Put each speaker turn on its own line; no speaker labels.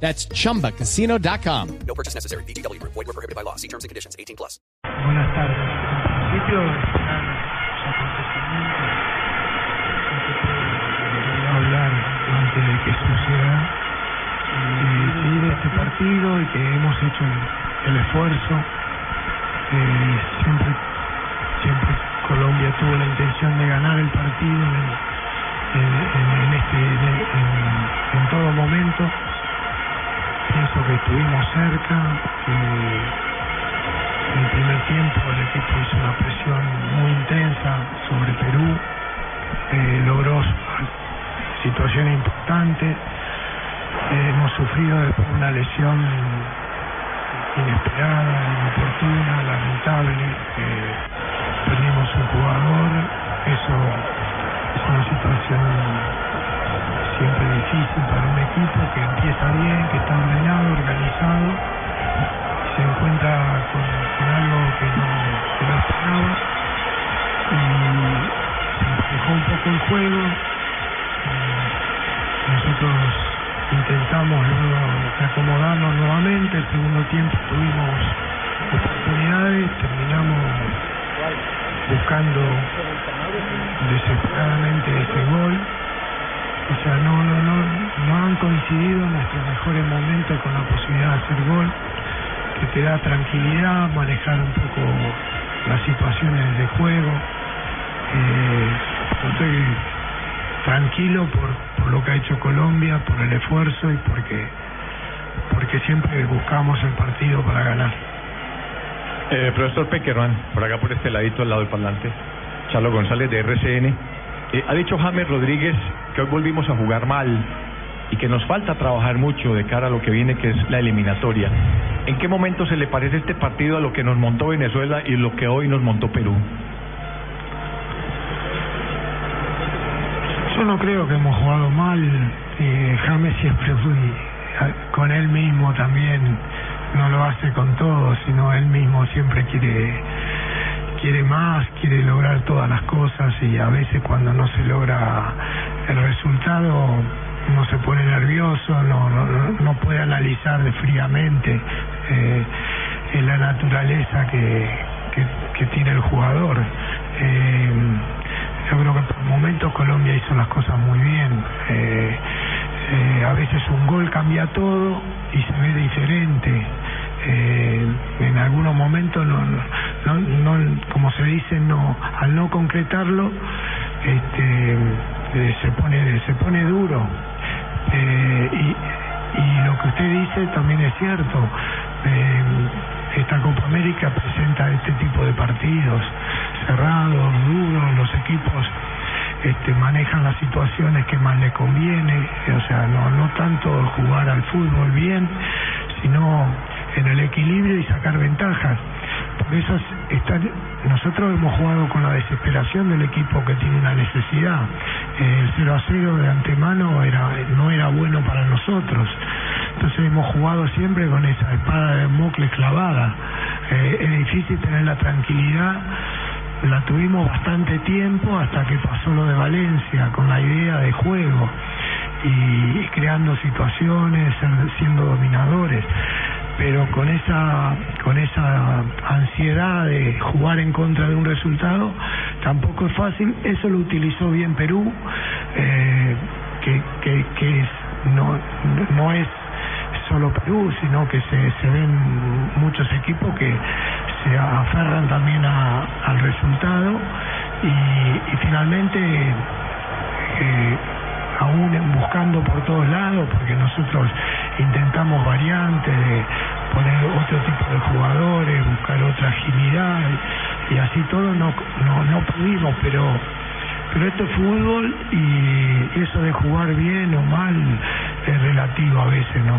That's chumbacasino.com.
No purchase necessary. BGW. Void were prohibited by law. See terms and conditions. 18 plus.
Buenas tardes. Los acontecimientos se puede hablar antes de que suceda. Y seguir este partido y que hemos hecho el, el esfuerzo. Eh, siempre, siempre Colombia tuvo la intención de ganar el partido en, en- en- en este, en, en- en todo momento. Estuvimos cerca. eh, en el primer tiempo el equipo hizo una presión muy intensa sobre Perú, eh, logró situaciones importantes, Eh, hemos sufrido después una lesión inesperada, inoportuna, lamentable, eh, perdimos un jugador, eso es una situación difícil para un equipo que empieza bien, que está ordenado, organizado, se encuentra con, algo que no, esperaba y se un poco el juego. Nosotros intentamos luego acomodarnos nuevamente, el segundo tiempo tuvimos oportunidades, terminamos buscando desesperadamente ese gol. O sea, no, coincidido nuestros mejores momentos con la posibilidad de hacer gol que te da tranquilidad, manejar un poco las situaciones de juego. Eh, estoy tranquilo por, por lo que ha hecho Colombia, por el esfuerzo y porque, porque siempre buscamos el partido para ganar.
Eh, profesor Peckerman, por acá por este ladito al lado del parlante, Charlo González de RCN. Eh, ha dicho James Rodríguez que hoy volvimos a jugar mal y que nos falta trabajar mucho de cara a lo que viene, que es la eliminatoria. ¿En qué momento se le parece este partido a lo que nos montó Venezuela y lo que hoy nos montó Perú?
Yo no creo que hemos jugado mal. Eh, James siempre fui con él mismo también. No lo hace con todos, sino él mismo siempre quiere quiere más, quiere lograr todas las cosas y a veces cuando no se logra el resultado uno se pone nervioso, no, no, no- no puede analizar fríamente eh, eh, la naturaleza que, que, tiene el jugador. Eh, yo creo que por momentos Colombia hizo las cosas muy bien. Eh, eh, a veces un gol cambia todo y se ve diferente. Eh, en algunos momentos, no, no, no- no- como se dice, no, al no concretarlo, este, eh, se pone se pone duro. Lo que usted dice también es cierto. Eh, esta Copa América presenta este tipo de partidos cerrados, duros, los equipos este, manejan las situaciones que más les conviene, o sea, no, no tanto jugar al fútbol bien, sino en el equilibrio y sacar ventajas. Por eso es- están- nosotros hemos jugado con la desesperación del equipo que tiene una necesidad. El 0 a 0 de antemano era, no era bueno para nosotros. Entonces hemos jugado siempre con esa espada de Mocle clavada. Eh, es difícil tener la tranquilidad la tuvimos bastante tiempo hasta que pasó lo de Valencia con la idea de juego y, creando situaciones, siendo dominadores, pero con esa con esa ansiedad de jugar en contra de un resultado tampoco es fácil. Eso lo utilizó bien Perú, eh, que, que, que es, no, no es solo Perú, sino que se, se ven muchos equipos que se aferran también a- al resultado y, y finalmente eh, aún buscando por todos lados, porque nosotros intentamos variantes de poner otro tipo de jugadores, buscar otra agilidad y así todo no, no, no pudimos, pero pero esto es fútbol y eso de jugar bien o mal es relativo a veces, ¿no?